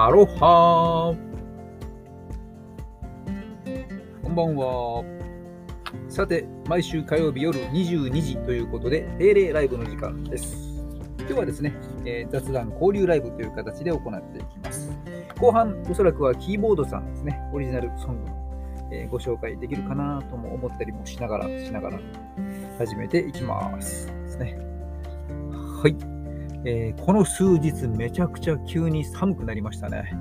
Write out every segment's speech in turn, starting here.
アロハこんばんは。さて、毎週火曜日夜22時ということで、定例ライブの時間です。今日はですね、えー、雑談交流ライブという形で行っていきます。後半、おそらくはキーボードさんですね、オリジナルソングの、えー、ご紹介できるかなとも思ったりもしながら、しながら始めていきます。ですね。はい。えー、この数日めちゃくちゃ急に寒くなりましたね。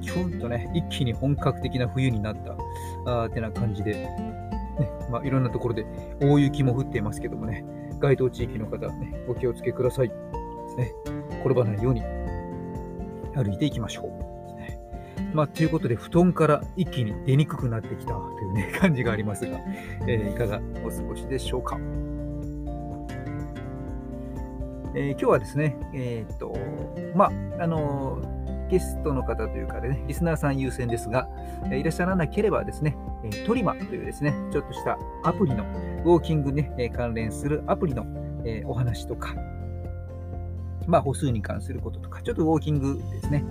ちょっとね、一気に本格的な冬になったあーてな感じで、ねまあ、いろんなところで大雪も降っていますけどもね、該当地域の方、ね、お気をつけください。ね、転ばないように歩いていきましょう。まあ、ということで、布団から一気に出にくくなってきたという、ね、感じがありますが、えー、いかがお過ごしでしょうか。えー、今日はですね、えー、っと、まあ、あの、ゲストの方というかでね、リスナーさん優先ですが、えいらっしゃらなければですね、えトリマというですね、ちょっとしたアプリの、ウォーキングに、ね、関連するアプリの、えお話とか、まあ、歩数に関することとか、ちょっとウォーキングですね、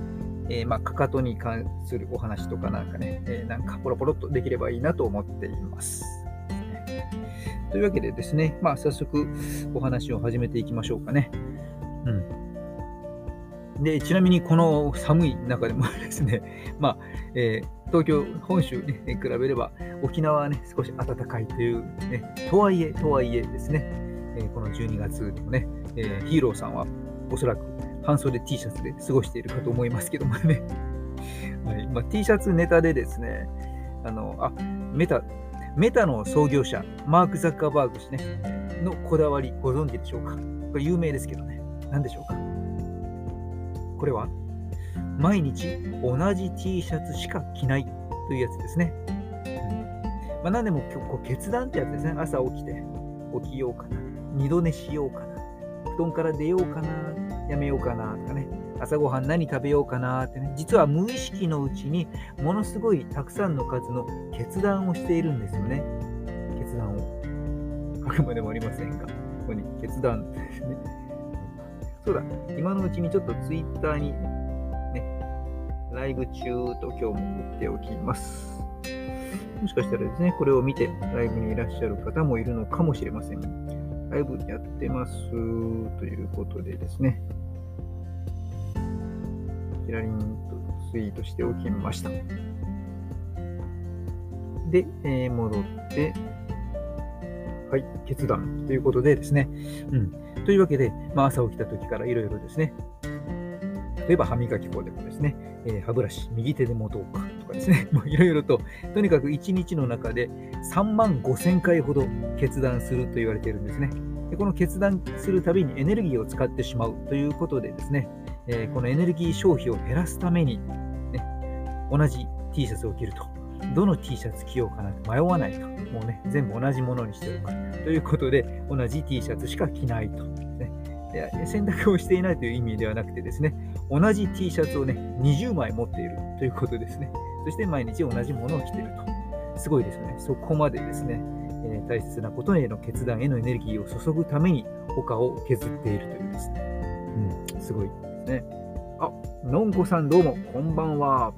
えー、まあ、かかとに関するお話とかなんかね、えー、なんかポロポロっとできればいいなと思っています。というわけでですね、まあ、早速お話を始めていきましょうかね。うん。で、ちなみにこの寒い中でもですね、まあ、えー、東京、本州に、比べれば、沖縄はね、少し暖かいという、ね、とはいえ、とはいえですね、えー、この12月でもね、えー、ヒーローさんはおそらく半袖 T シャツで過ごしているかと思いますけどもね、はいまあ、T シャツネタでですね、あの、あ、メタ、メタの創業者、マーク・ザッカーバーグ氏ね、のこだわり、ご存知でしょうか？これ有名ですけどね。何でしょうか？これは、毎日同じ T シャツしか着ないというやつですね。うんまあ、何でもこう決断ってやつですね。朝起きて、起きようかな。二度寝しようかな。布団から出ようかな。やめようかな。とかね。朝ごはん何食べようかなってね、実は無意識のうちにものすごいたくさんの数の決断をしているんですよね。決断を。あくまでもありませんが、ここに決断ですね。そうだ、今のうちにちょっとツイッターにね、ライブ中と今日も振っておきます。もしかしたらですね、これを見てライブにいらっしゃる方もいるのかもしれません。ライブやってますということでですね、キラリンとツイートしておきました。で、えー、戻って、はい、決断ということでですね。うん。というわけで、まあ、朝起きた時からいろいろですね、例えば歯磨き粉でもですね、えー、歯ブラシ右手で持とうかとかですね、いろいろと、とにかく1日の中で3万5000回ほど決断すると言われているんですね。でこの決断するたびにエネルギーを使ってしまうということでですね、えー、このエネルギー消費を減らすために、ね、同じ T シャツを着ると。どの T シャツ着ようかなと迷わないと。もうね、全部同じものにしておく。ということで、同じ T シャツしか着ないと。ね、選択をしていないという意味ではなくてですね、同じ T シャツをね、20枚持っているということですね。そして毎日同じものを着ていると。すごいですよね。そこまでですね、えー、大切なことへの決断へのエネルギーを注ぐために他を削っているというですね。うん、すごいね。あ、のんこさんどうも、こんばんは。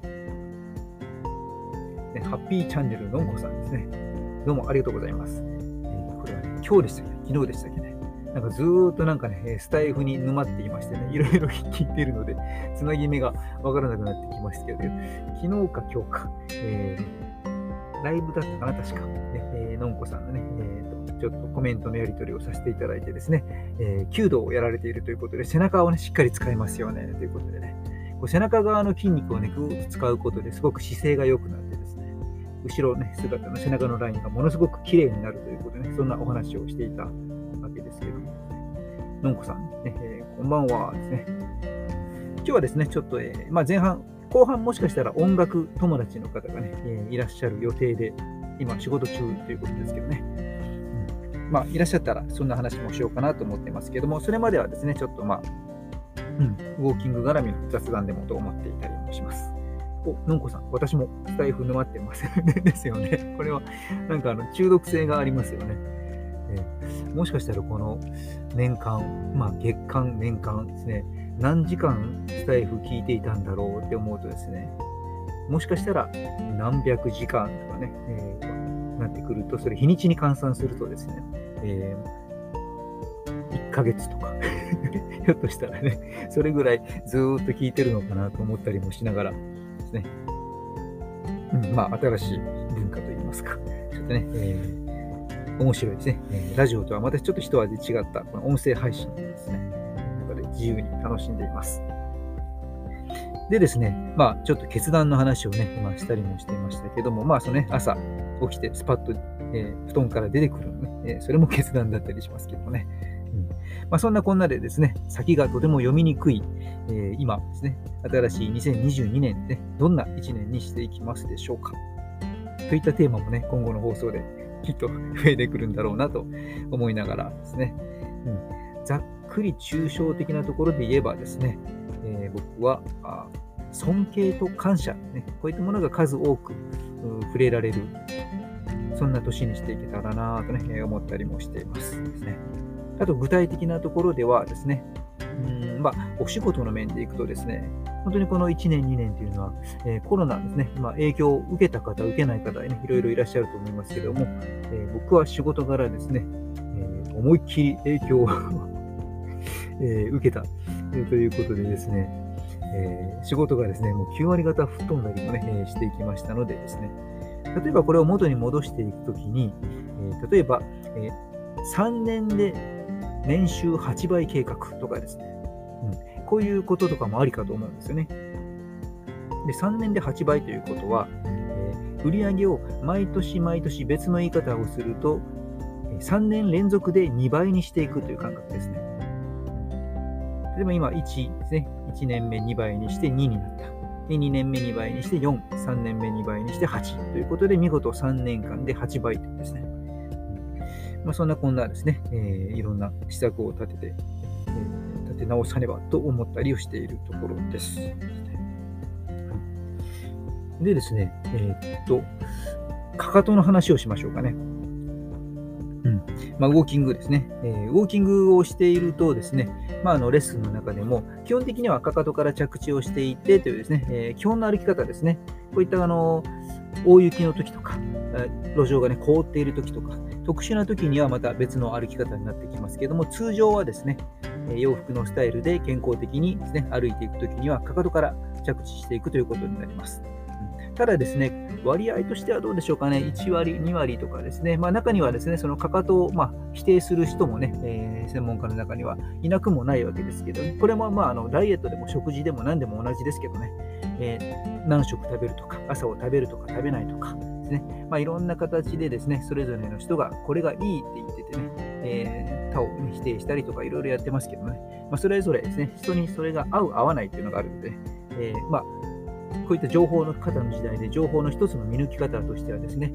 ね、ハッピーチャンネルのんこさんですね。どうもありがとうございます。えー、これはね、今日でしたっけ？昨日でしたっけね。なんかずーっとなんかね、スタイフに沼っていましてね、いろいろ聞いているので、つなぎ目がわからなくなってきましたけど、昨日か今日か、えー、ライブだったかな、確か。ねえー、のんこさんのね、えーちょっとコメントのやり取りをさせていただいてですね、えー、弓道をやられているということで、背中をね、しっかり使いますよね、ということでね、こう背中側の筋肉をね、ぐーっと使うことですごく姿勢が良くなってですね、後ろね、姿の背中のラインがものすごく綺麗になるということでね、そんなお話をしていたわけですけども、のんこさん、ねえー、こんばんはですね。今日はですね、ちょっと、えー、まあ、前半、後半もしかしたら音楽友達の方がね、えー、いらっしゃる予定で、今仕事中ということですけどね、まあ、いらっしゃったらそんな話もしようかなと思ってますけども、それまではですね、ちょっとまあ、うん、ウォーキング絡みの雑談でもと思っていたりもします。お、のんこさん、私もスタイフ沼ってますですよね。これは、なんかあの中毒性がありますよね。えー、もしかしたらこの年間、まあ月間、年間ですね、何時間スタイフ聞いていたんだろうって思うとですね、もしかしたら何百時間とかね、えー、なってくると、それ日にちに換算するとですね、えー、1ヶ月とか ひょっとしたらね、それぐらいずっと聞いてるのかなと思ったりもしながらですね、うん、まあ、新しい文化といいますか、ちょっとね、えー、面白いですね、えー。ラジオとはまたちょっと一味違ったこの音声配信ですね、自由に楽しんでいます。でですね、まあ、ちょっと決断の話をね、今したりもしていましたけども、まあ、そのね、朝起きてスパッと、えー、布団から出てくるのね、えー、それも決断だったりしますけどもね。うんまあ、そんなこんなでですね、先がとても読みにくい、えー、今ですね、新しい2022年で、ね、どんな1年にしていきますでしょうか。といったテーマもね、今後の放送できっと増えてくるんだろうなと思いながらですね、うん、ざっくり抽象的なところで言えばですね、えー、僕は尊敬と感謝、ね、こういったものが数多く触れられる、そんな年にしていけたらなとね、思ったりもしていますですね。あと具体的なところではですね、うんまあ、お仕事の面でいくとですね、本当にこの1年、2年というのは、えー、コロナですね、まあ、影響を受けた方、受けない方、ね、いろいろいらっしゃると思いますけども、えー、僕は仕事柄ですね、えー、思いっきり影響をえ受けた、えということでですね、え仕事がですね、もう9割方吹っ飛んだりもね、えしていきましたのでですね、例えばこれを元に戻していくときに、え例えば、え3年で年収8倍計画とかですね、うん、こういうこととかもありかと思うんですよね。で3年で8倍ということは、えー、売上を毎年毎年別の言い方をすると、3年連続で2倍にしていくという感覚ですね。例えば今1ですね。1年目2倍にして2になった。で2年目2倍にして4、3年目2倍にして8ということで見事3年間で8倍というですね。まあ、そんなこんなですね、えー、いろんな施策を立てて、えー、立て直さねばと思ったりをしているところです。でですね、えー、っと、かかとの話をしましょうかね。まあ、ウォーキングですね、えー、ウォーキングをしているとですね、まあ、あのレッスンの中でも、基本的にはかかとから着地をしていてというですね、えー、基本の歩き方ですね、こういったあの大雪の時とか、路上が、ね、凍っている時とか、特殊な時にはまた別の歩き方になってきますけども、通常はですね、洋服のスタイルで健康的にです、ね、歩いていく時には、かかとから着地していくということになります。ただですね、割合としてはどうでしょうかね、1割、2割とかですね、まあ、中にはですね、そのかかとをま否定する人もね、えー、専門家の中にはいなくもないわけですけど、これもまああのダイエットでも食事でも何でも同じですけどね、えー、何食食べるとか、朝を食べるとか食べないとかですね、まあ、いろんな形でですね、それぞれの人がこれがいいって言っててね、えー、他を、否定したりとかいろいろやってますけどね、まあ、それぞれですね、人にそれが合う合わないっていうのがあるので、えー、まあこういった情報の方の時代で、情報の一つの見抜き方としてはですね、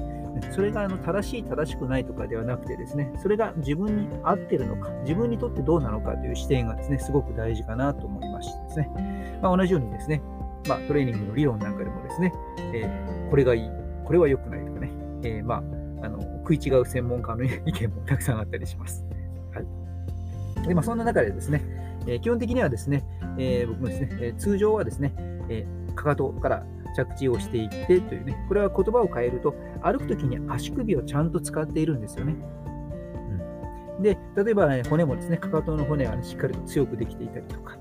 それがあの正しい、正しくないとかではなくてですね、それが自分に合ってるのか、自分にとってどうなのかという視点がですね、すごく大事かなと思いましてですね、まあ、同じようにですね、まあ、トレーニングの理論なんかでもですね、えー、これがいい、これは良くないとかね、えー、まあ、あの食い違う専門家の意見もたくさんあったりします。はい。で、まあ、そんな中でですね、えー、基本的にはですね、え僕もですね、え通常はですね、えかかとから着地をしていってというね、これは言葉を変えると、歩くときに足首をちゃんと使っているんですよね。うん、で、例えば、ね、骨もですね、かかとの骨は、ね、しっかりと強くできていたりとか、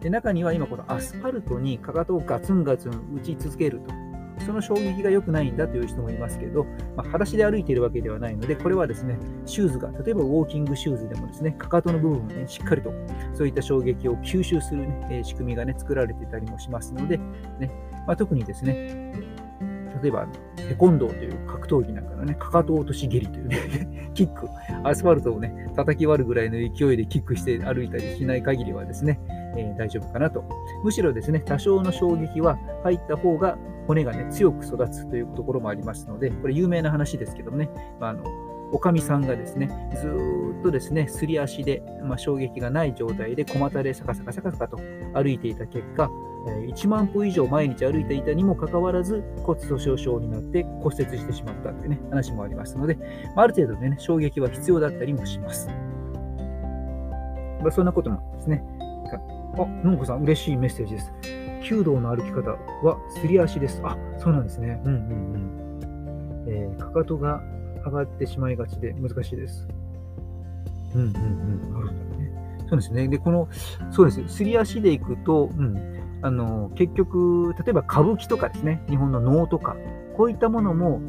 で中には今、このアスファルトにかかとをガツンガツン打ち続けると。その衝撃が良くないんだという人もいますけど、まあ、裸足で歩いているわけではないので、これはですね、シューズが、例えばウォーキングシューズでもですね、かかとの部分を、ね、しっかりとそういった衝撃を吸収する、ね、仕組みが、ね、作られてたりもしますので、ねまあ、特にですね、例えばテコンドーという格闘技なんかのね、かかと落とし蹴りというね、キック、アスファルトをね、叩き割るぐらいの勢いでキックして歩いたりしない限りはですね、え、大丈夫かなと。むしろですね、多少の衝撃は入った方が骨がね、強く育つというところもありますので、これ有名な話ですけどもね、まあ、のおかみさんがですね、ずっとですね、すり足で、まあ、衝撃がない状態で小股でサカサカサカサカと歩いていた結果、1万歩以上毎日歩いていたにもかかわらず骨粗しょう症になって骨折してしまったという、ね、話もありますので、まある程度、ね、衝撃は必要だったりもします。まあ、そんなこともですね、あ、のんこさん、嬉しいメッセージです。弓道の歩き方はすり足です。あ、そうなんですね。うんうんうん。えー、かかとが上がってしまいがちで難しいです。うんうんうん。なるほどね。そうですね。で、この、そうです。すり足でいくと、うん。あの、結局、例えば歌舞伎とかですね、日本の能とか、こういったものも、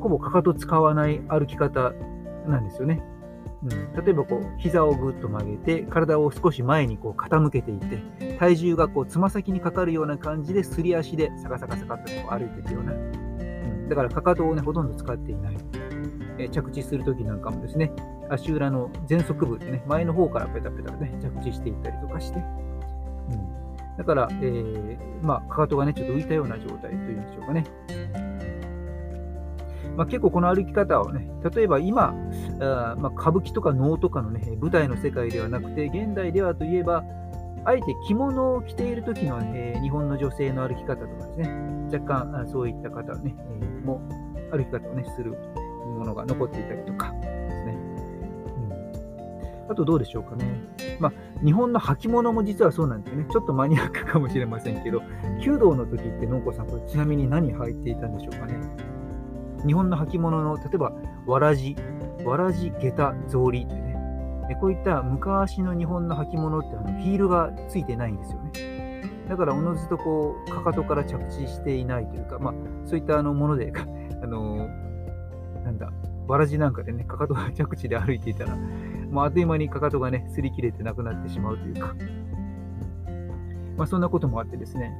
ほぼかかと使わない歩き方なんですよね。うん、例えばこう膝をぐっと曲げて体を少し前にこう傾けていって体重がこうつま先にかかるような感じですり足でサカサカサカっとこう歩いていくような、うん、だからかかとをねほとんど使っていない、え、着地するときなんかもですね足裏の前足部でね前の方からペタペタね着地していったりとかして、うん、だから、えー、まあ、かかとがねちょっと浮いたような状態というんでしょうかね。まあ、結構この歩き方をね、例えば今、あまあ、歌舞伎とか能とかの、ね、舞台の世界ではなくて、現代ではといえば、あえて着物を着ている時の、ね、日本の女性の歩き方とかですね、若干そういった方ね、も歩き方を、ね、するものが残っていたりとかですね。うん、あとどうでしょうかね。まあ、日本の履物も実はそうなんですよね。ちょっとマニアックかもしれませんけど、弓道の時って、のんこさん、これちなみに何履いていたんでしょうかね。日本の履物の、例えば、わらじ、わらじ、下駄、草履ってね、こういった昔の日本の履物ってあのヒールがついてないんですよね。だから、おのずとこう、かかとから着地していないというか、まあ、そういったあのもので、あのなんだ、わらじなんかでね、かかとが着地で歩いていたら、もうあっという間にかかとがね、擦り切れてなくなってしまうというか、まあ、そんなこともあってですね、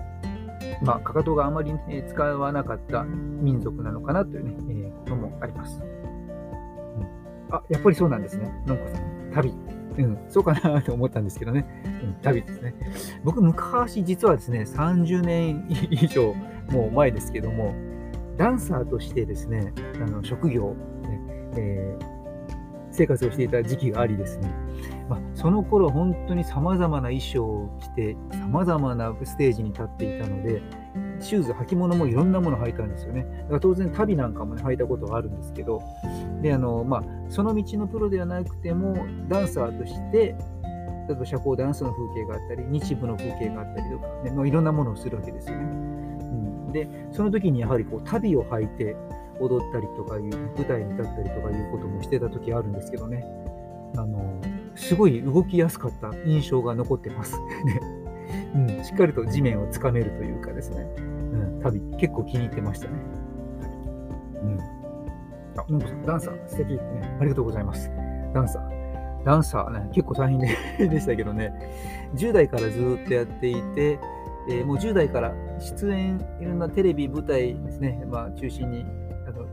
まあ、かかとがあまり、ね、使わなかった民族なのかなというね、え、こともあります、うん。あ、やっぱりそうなんですね。のんこさん。旅。うん、そうかなと思ったんですけどね。うん、旅ですね。僕、昔、実はですね、30年以上もう前ですけども、ダンサーとしてですね、あの職業、ねえー、生活をしていた時期がありですね、まあ、その頃本当にさまざまな衣装を着てさまざまなステージに立っていたのでシューズ履物もいろんなもの履いたんですよね。だから当然旅なんかも、ね、履いたことがあるんですけどであの、まあ、その道のプロではなくてもダンサーとして例えば社交ダンスの風景があったり日舞の風景があったりとか、ね、もういろんなものをするわけですよね、うん、でその時にやはりこう旅を履いて踊ったりとかいう舞台に立ったりとかいうこともしてた時あるんですけどね。あのすごい動きやすかった印象が残ってます。ね、うん、しっかりと地面をつかめるというかですね、うん、旅結構気に入ってましたね、うん、あのんこさんダンサー素敵。ね。ありがとうございます。ダンサー。ダンサーね、結構大変で でしたけどね、10代からずっとやっていて、えー、もう10代から出演、いろんなテレビ、舞台ですね、まあ、中心に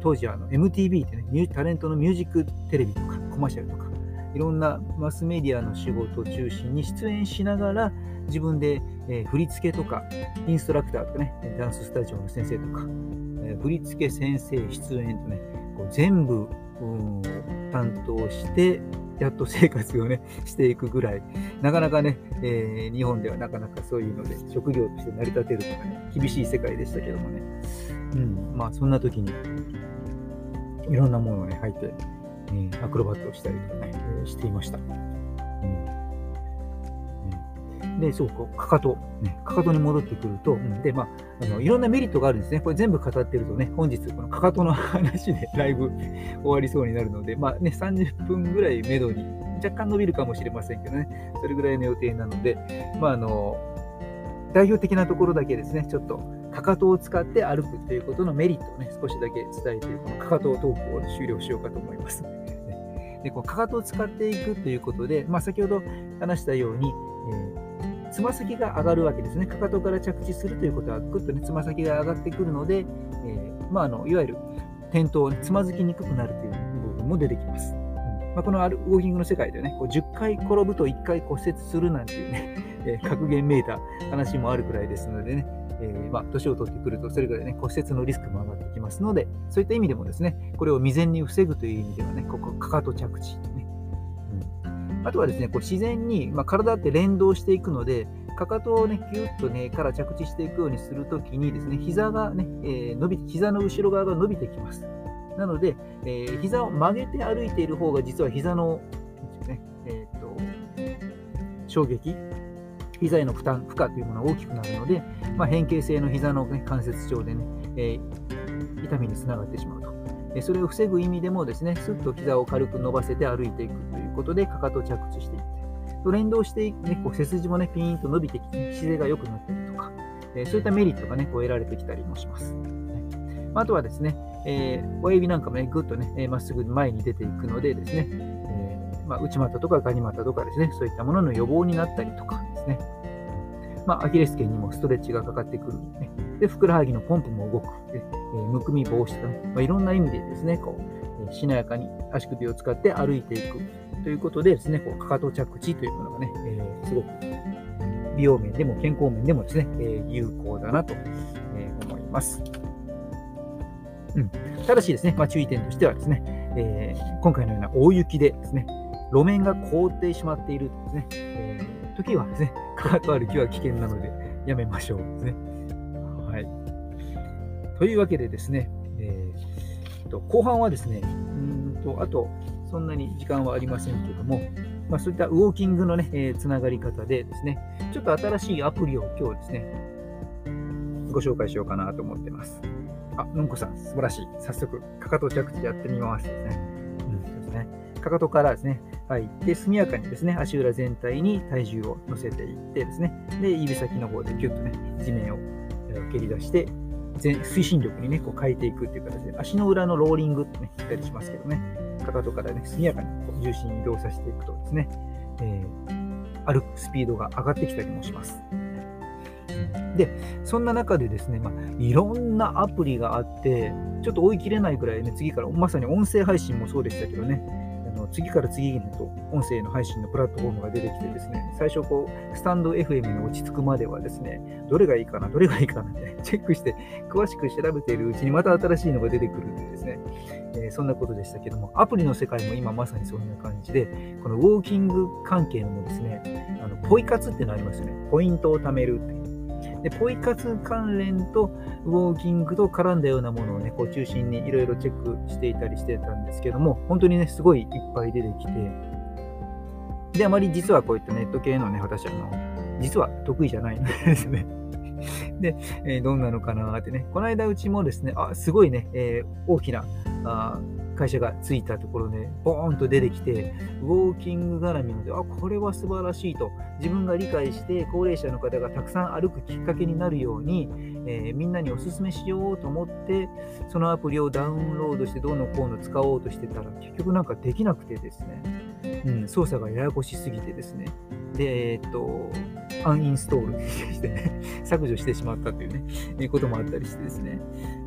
当時あの MTV ってね、タレントのミュージックテレビとかコマーシャルとか、いろんなマスメディアの仕事を中心に出演しながら、自分で、え、振り付けとか、インストラクターとかね、ダンススタジオの先生とか、え、振り付け先生、出演とね、こう全部、担当して、やっと生活をね、していくぐらい、なかなかね、えー、日本ではなかなかそういうので、職業として成り立てるとかね、厳しい世界でしたけどもね、うん、まあそんな時に、いろんなものをね、履いて、えー、アクロバットをしたりとかね、えー、していました。で、そう、こう、かかと、ね、かかとに戻ってくると、うん、で、まあ、あの、いろんなメリットがあるんですね。これ全部語ってるとね、本日、このかかとの話で ライブ 終わりそうになるので、まあね、30分ぐらいめどに、若干伸びるかもしれませんけどね、それぐらいの予定なので、まあ、あの、代表的なところだけですね、ちょっとかかとを使って歩くということのメリットをね、少しだけ伝えて、このかかとトークを終了しようかと思います。でこのかかとを使っていくということで、まあ、先ほど話したように、えー、つま先が上がるわけですね。かかとから着地するということは、ぐっとね、つま先が上がってくるので、えー、まあ、あのいわゆる転倒、つまずきにくくなるという部分も出てきます。うんまあ、このウォーキングの世界ではね、こう10回転ぶと1回骨折するなんていうね、えー、格言めいた話もあるくらいですのでね、えー、まあ、年を取ってくると、それぐらいね、骨折のリスクも上がってきますので、そういった意味でもですね、これを未然に防ぐという意味ではね、ここ、かかと着地、ね。うん、あとはですね、こう自然に、まあ、体って連動していくので、かかとをね、ぎゅっとね、から着地していくようにするときにですね、膝がね、えー、伸び、膝の後ろ側が伸びてきます。なので、えー、膝を曲げて歩いている方が実は膝の、ね、えーと衝撃膝への負担、負荷というものが大きくなるので、まあ、変形性の膝の、ね、関節症でね、えー、痛みにつながってしまうと。それを防ぐ意味でもですね、すっと膝を軽く伸ばせて歩いていくということで、かかと着地していって、と連動して、ね、こう背筋もね、ピーンと伸びてきて、姿勢が良くなったりとか、えそういったメリットがね、こう得られてきたりもします。あとはですね、えー、親指なんかもね、ぐっとね、まっすぐ前に出ていくのでですね、えー、まあ、内股とかガニ股とかですね、そういったものの予防になったりとかね、まあ、アキレス腱にもストレッチがかかってくる、ね、で、ふくらはぎのポンプも動く、でえー、むくみ防止とかね、まあ、いろんな意味でですね、こう、しなやかに足首を使って歩いていくということでですね、こうかかと着地というものがね、えー、すごく美容面でも健康面でもですね、えー、有効だなと、え思います。うん、ただしですね、まあ、注意点としてはですね、えー、今回のような大雪でですね、路面が凍ってしまっているとですね、時はですね、かかと歩きは危険なのでやめましょうですね。はい。というわけでですね、えー、と後半はですね、うんとあとそんなに時間はありませんけども、まあ、そういったウォーキングのね、えー、つながり方でですね、ちょっと新しいアプリを今日ですね、ご紹介しようかなと思ってます。あ、のんこさん、素晴らしい。早速、かかと着地やってみますですね。うん、ですね。かかとからですね、入って、速やかにですね、足裏全体に体重を乗せていってですね、で、指先の方でギュッとね、地面を蹴り出して、推進力にね、こう変えていくっていう形で、足の裏のローリングってね、言ったりしますけどね、かかとからね、速やかに重心移動させていくとですね、えー、歩くスピードが上がってきたりもします。で、そんな中でですね、まあ、いろんなアプリがあって、ちょっと追い切れないくらいね、次から、まさに音声配信もそうでしたけどね、次から次へと音声の配信のプラットフォームが出てきてですね、最初こう、スタンド FM に落ち着くまではですね、どれがいいかな、どれがいいかなって、チェックして、詳しく調べているうちにまた新しいのが出てくるんでですね、えー、そんなことでしたけども、アプリの世界も今まさにそんな感じで、このウォーキング関係のもですね、あのポイ活っていうのありますよね。ポイントを貯めるってで、ポイ活関連とウォーキングと絡んだようなものをね、こう中心にいろいろチェックしていたりしてたんですけども、本当にね、すごいいっぱい出てきて、で、あまり実はこういったネット系のね、私あの、実は得意じゃないんですね。で、えー、どんなのかなってね、この間うちもですね、あ、すごいね、えー、大きなあ会社がついたところで、ボーンと出てきて、ウォーキング絡みので、あ、これは素晴らしいと、自分が理解して、高齢者の方がたくさん歩くきっかけになるように、えー、みんなにお勧めしようと思って、そのアプリをダウンロードして、どうのこうの使おうとしてたら、結局なんかできなくてですね、うん、操作がややこしすぎてですね、で、え、っと、アンインストールしてね、削除してしまったというね、いうこともあったりしてですね、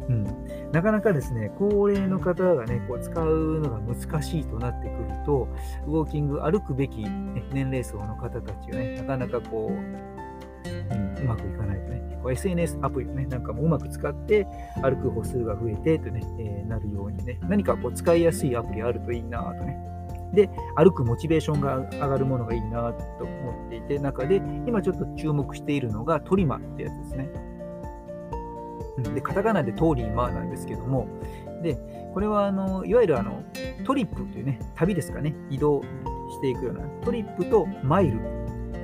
うん、なかなかですね、高齢の方がね、こう使うのが難しいとなってくると、ウォーキング、歩くべき、ね、年齢層の方たちがね、なかなかこう、うん、うまくいかないとね、SNS アプリをね、なんかもうまく使って歩く歩数が増えてとね、えー、なるようにね、何かこう使いやすいアプリあるといいなとね、で、歩くモチベーションが上がるものがいいなと思っていて、中で、今ちょっと注目しているのがトリマってやつですね。で、カタカナでトーリーマーなんですけども、で、これはあのいわゆるあのトリップというね、旅ですかね、移動していくようなトリップとマイル、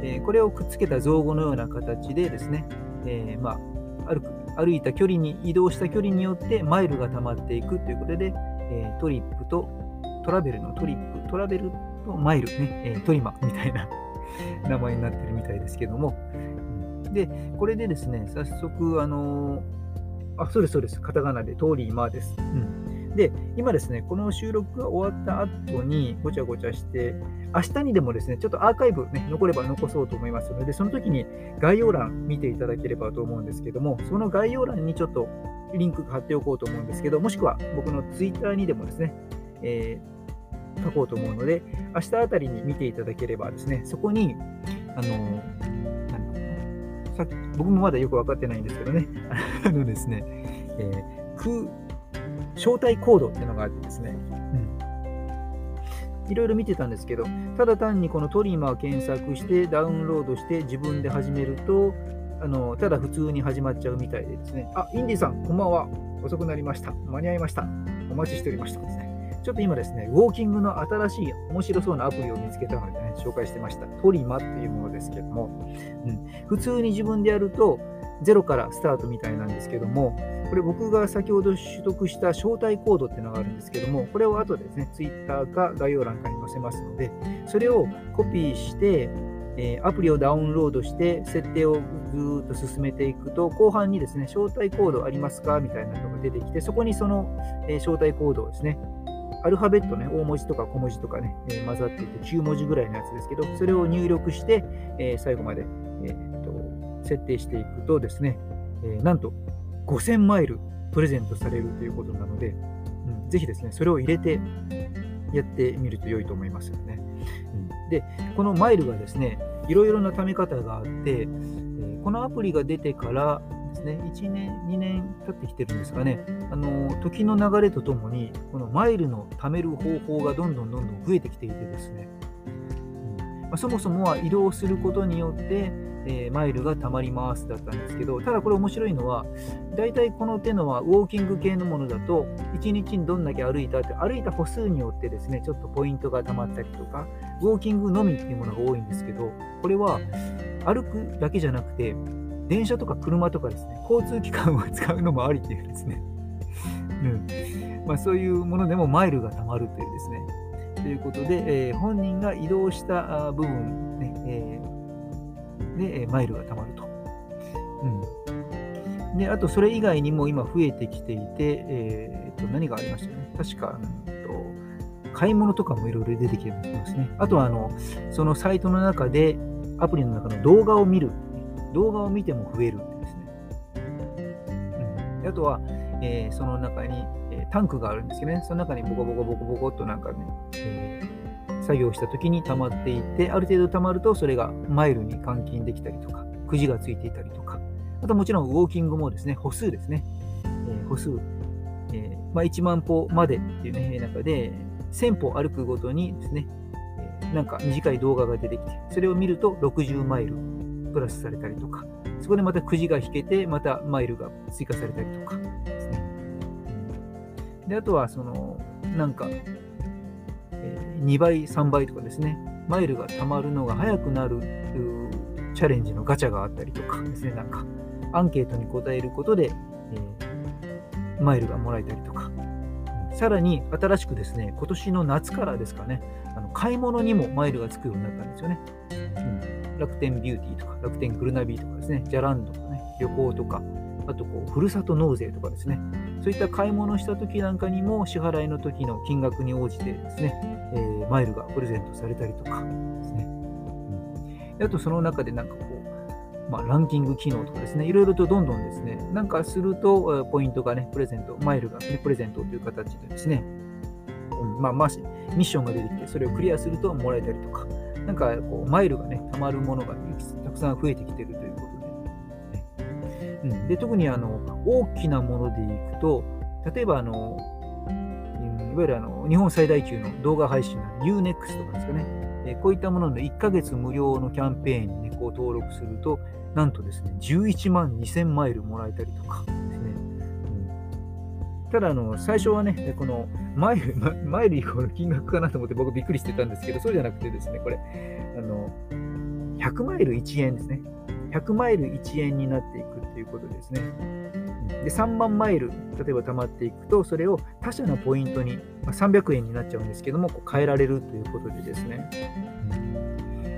えー、これをくっつけた造語のような形でですね、えー、まあ、歩く歩いた距離に移動した距離によってマイルが溜まっていくということで、えー、トリップとトラベルのトリップ、トラベルとマイルね、えトリマみたいな 名前になってるみたいですけども、で、これでですね、早速、あのあ、そうです、そうです。カタカナでトーリーマーです。うん。で、今ですね、この収録が終わった後にごちゃごちゃして、明日にでもですね、ちょっとアーカイブ、ね、残れば残そうと思いますので、その時に概要欄見ていただければと思うんですけども、その概要欄にちょっとリンク貼っておこうと思うんですけど、もしくは僕のツイッターにでもですね、えー、書こうと思うので、明日あたりに見ていただければですね、そこに、あのさ僕もまだよく分かってないんですけどね、あのですね、えー、空招待コードっていうのがあってですね、うん、いろいろ見てたんですけど、ただ単にこのトリマー検索してダウンロードして自分で始めると、あのただ普通に始まっちゃうみたいでですね、あ、インディさん、こんばんは。遅くなりました。間に合いました。お待ちしておりましたですね。ちょっと今ですね、ウォーキングの新しい面白そうなアプリを見つけたのでね、紹介してました。トリマっていうものですけども、うん、普通に自分でやると、ゼロからスタートみたいなんですけども、これ僕が先ほど取得した招待コードっていうのがあるんですけども、これを後でですね、Twitter か概要欄かに載せますので、それをコピーして、え、アプリをダウンロードして設定をずっと進めていくと後半にですね招待コードありますかみたいなのが出てきてそこにその、え、招待コードをですねアルファベットね大文字とか小文字とかね、えー、混ざっていて9文字ぐらいのやつですけどそれを入力して、え最後まで、えーと、設定していくとですね、えなんと5000マイルプレゼントされるということなので、うん、ぜひですねそれを入れてやってみると良いと思いますよね。で、このマイルがですね、いろいろな貯め方があって、えー、このアプリが出てからですね、1年、2年経ってきてるんですかね、あの時の流れとともに、このマイルの貯める方法がどんどんどんどん増えてきていてですね、うん。まあ、そもそもは移動することによって、えー、マイルが貯まりますだったんですけど、ただこれ面白いのは、大体この手のはウォーキング系のものだと、1日にどんだけ歩いたって、歩いた歩数によってですね、ちょっとポイントが貯まったりとか、ウォーキングのみっていうものが多いんですけど、これは歩くだけじゃなくて、電車とか車とかですね、交通機関を使うのもありっていうですね、うんまあ、そういうものでもマイルが貯まるというですね、ということで、えー、本人が移動した部分、ねえーで、マイルが貯まると。うん、で、あと、それ以外にも今増えてきていて、えー、と何がありましたね。確か、うん、と買い物とかもいろいろ出てきてますね。あとは、あの、そのサイトの中で、アプリの中の動画を見る。動画を見ても増えるんですね。うん、あとは、えー、その中に、えー、タンクがあるんですけどね、その中にボコボコボコボコっとなんかね、えー作業した時に溜まっていってある程度溜まるとそれがマイルに換金できたりとかくじがついていたりとか。あともちろんウォーキングもですね歩数ですね、え、歩数、え、まあ、1万歩までっていうね中で1000歩歩くごとにですね、なんか短い動画が出てきてそれを見ると60マイルプラスされたりとかそこでまたくじが引けてまたマイルが追加されたりとかですね。であとはそのなんか2倍、3倍とかですね、マイルが貯まるのが早くなるチャレンジのガチャがあったりとかですね、なんかアンケートに答えることで、え、マイルがもらえたりとか、さらに新しくですね、今年の夏からですかね、あの買い物にもマイルがつくようになったんですよね。うん、楽天ビューティーとか、楽天グルナビとかですね、ジャランドとかね、旅行とか、あとこう、ふるさと納税とかですね、そういった買い物した時なんかにも支払いの時の金額に応じてですね、えー、マイルがプレゼントされたりとかですね。うん、あとその中でなんかこう、まあ、ランキング機能とかですね、いろいろとどんどんですね、なんかすると、ポイントがね、プレゼント、マイルが、ね、プレゼントという形でですね、うん。まあ、まあ、ミッションが出てきて、それをクリアするともらえたり、なんかこうマイルがね、たまるものがたくさん増えてきてるということで。うん、で特にあの大きなものでいくと、例えばあの、いわゆるあの日本最大級の動画配信の UNEXT とかですかね、えこういったものの1ヶ月無料のキャンペーンに、ね、こう登録すると、なんとですね、11万2000マイルもらえたりとか。ただあの、最初はね、このマイル、マイルイコール金額かなと思って僕びっくりしてたんですけど、そうじゃなくてですね、これ、あの、100マイル1円ですね。100マイル1円になっていくということですね。で3万マイル、例えば貯まっていくと、それを他社のポイントに、まあ、300円になっちゃうんですけども、こう変えられるということでですね。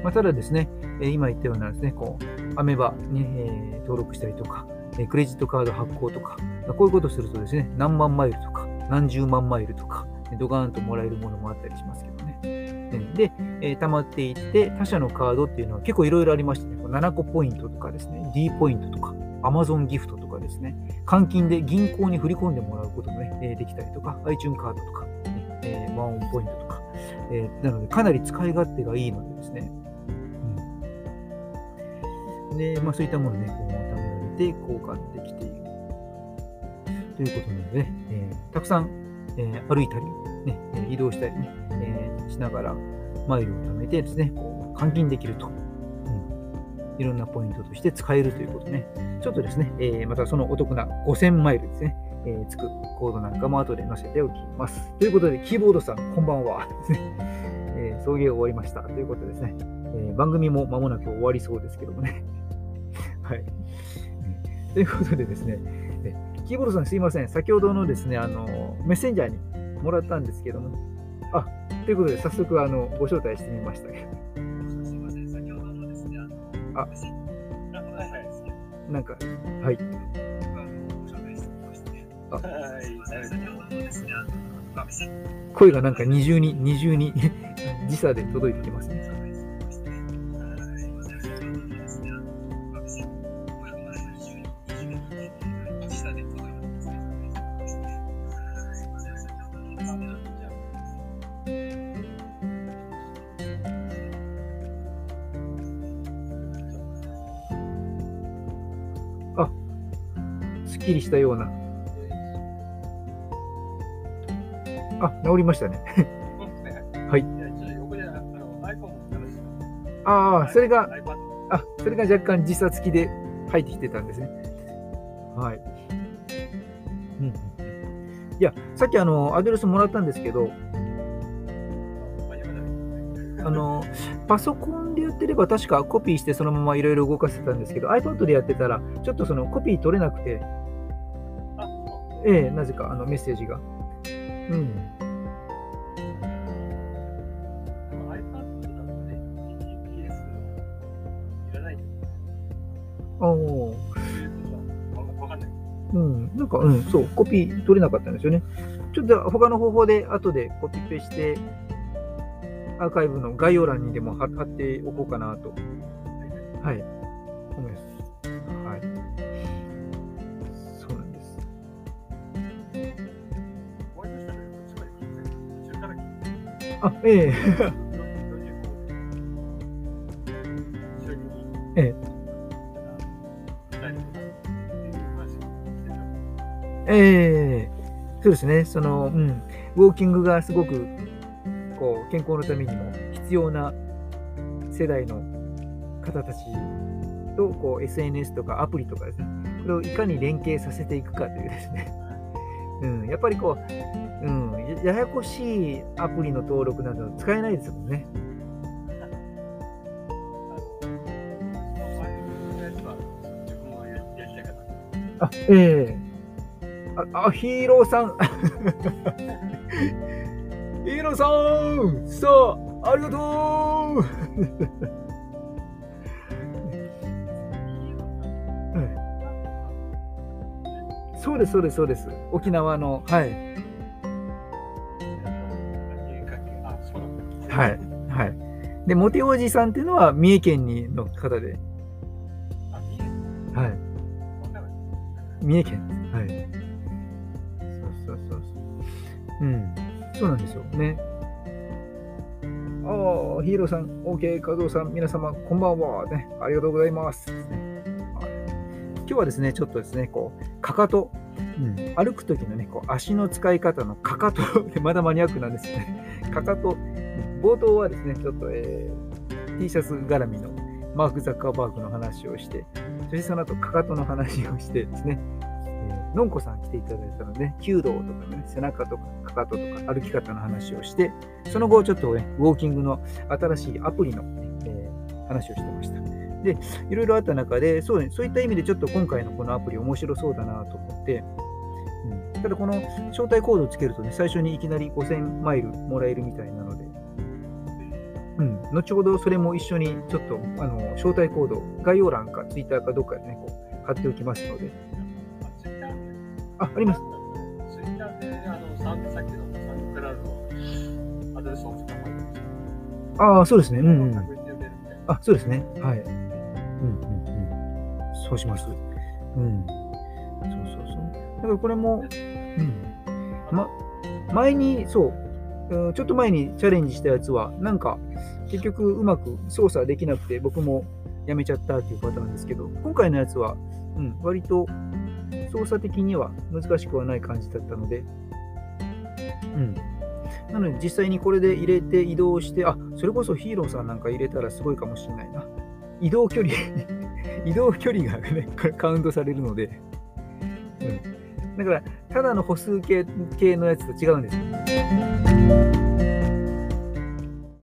まあ、ただですね、今言ったようなですね、こう、アメバに、え、登録したりとか、クレジットカード発行とか、こういうことするとですね、何万マイルとか、何十万マイルとか、ドガーンともらえるものもあったりしますけどね。で、えー、溜まっていって、他社のカードっていうのは結構いろいろありましてね、7個ポイントとかですね、D ポイントとか、Amazon ギフトとかですね、換金で銀行に振り込んでもらうこともね、できたりとか、iTunes カードとか、ねえー、ワンオンポイントとか、えー、なのでかなり使い勝手がいいのでですね、うん、で、まあそういったものね、て交換できているということなので、えー、たくさん、えー、歩いたり、ね、移動したりね、えー、しながらマイルを貯めてですね、こう換金できると。いろんなポイントとして使えるということね。ちょっとですね、えー、またそのお得な5000マイルですね、えー、つくコードなんかも後で載せておきます。ということで、キーボードさん、こんばんは。えー、送迎終わりました。ということですね、え、番組も間もなく終わりそうですけどもね。はい。ということでですね、キーボードさんすいません。先ほどのですね、あの、メッセンジャーにもらったんですけども、あ、ということで早速あのご招待してみましたけど。すいません、先ほどのですね、あ、あなんか、はい。声がなんか二重に、二重に 時差で届いてきますね。したような。あ、治りましたね。はい。ああ、それが、あ、それが若干時差付きで入ってきてたんですね。はい。うん。いや、さっきあの、アドレスもらったんですけど、あの、パソコンでやってれば確かコピーしてそのままいろいろ動かせたんですけど、iPad でやってたら、ちょっとそのコピー取れなくて、ええ、なぜかあのメッセージが。うん。ああ。うん、なんか、うん、そう、コピー取れなかったんですよね。ちょっと他の方法で後でコピペして、アーカイブの概要欄にでも貼っておこうかなと。はい。思います。あ、ええ。ええ。ええそうですね。その、うん。ウォーキングがすごくこう健康のためにも必要な世代の方たちとこう SNS とかアプリとかですね、これをいかに連携させていくかというですね、うん、やっぱりこう、うん、ややこしいアプリの登録など使えないですもんね。あ、ええー、あ、あ、ヒーローさん。ヒーローさんさあ、ありがとう そうです、そうです、そうです。沖縄の、はい。はい、はい。で、モテおじさんっていうのは三重県にの方で。はい。三重県。はい。そうそうそうそう。うん。そうなんですよね。ああ、ヒーローさん、OK、加藤さん、皆様、こんばんは。ね、ありがとうございます。はい、今日はですね、ちょっとですね、こう、かかと、うん、歩くときのね、こう足の使い方のかかと まだマニアックなんですよね。かかと、冒頭はですね、ちょっと、えー、T シャツ絡みのマーク・ザッカーバーグの話をして、そしてその後、かかとの話をしてですね、のんこさん来ていただいたので、弓道とかね、背中とかかかととか歩き方の話をして、その後ちょっとね、ウォーキングの新しいアプリの、えー、話をしてました。で、いろいろあった中で、そうね、そういった意味でちょっと今回のこのアプリ面白そうだなと思って、うん、ただこの招待コードをつけるとね、最初にいきなり5000マイルもらえるみたいな、後ほどそれも一緒にちょっとあの招待コード、概要欄か Twitter かどっかでね、こう貼っておきますので、あ、あります。ツイッターで、あの、さっきのサンクラウドのアドレスを使ってああ、そうですね。うん、うん。あ、そうですね。はい。うんうんうん。そうします。うん。そうそうそう。だからこれも、うん。ま、前に、そう、ちょっと前にチャレンジしたやつは、なんか、結局うまく操作できなくて、僕もやめちゃったっていうパターンですけど、今回のやつは、うん、割と操作的には難しくはない感じだったので、うん。なので実際にこれで入れて移動して、あ、それこそヒーローさんなんか入れたらすごいかもしれないな。移動距離 移動距離がね、カウントされるので、うん。だから、ただの歩数計系のやつと違うんですよ。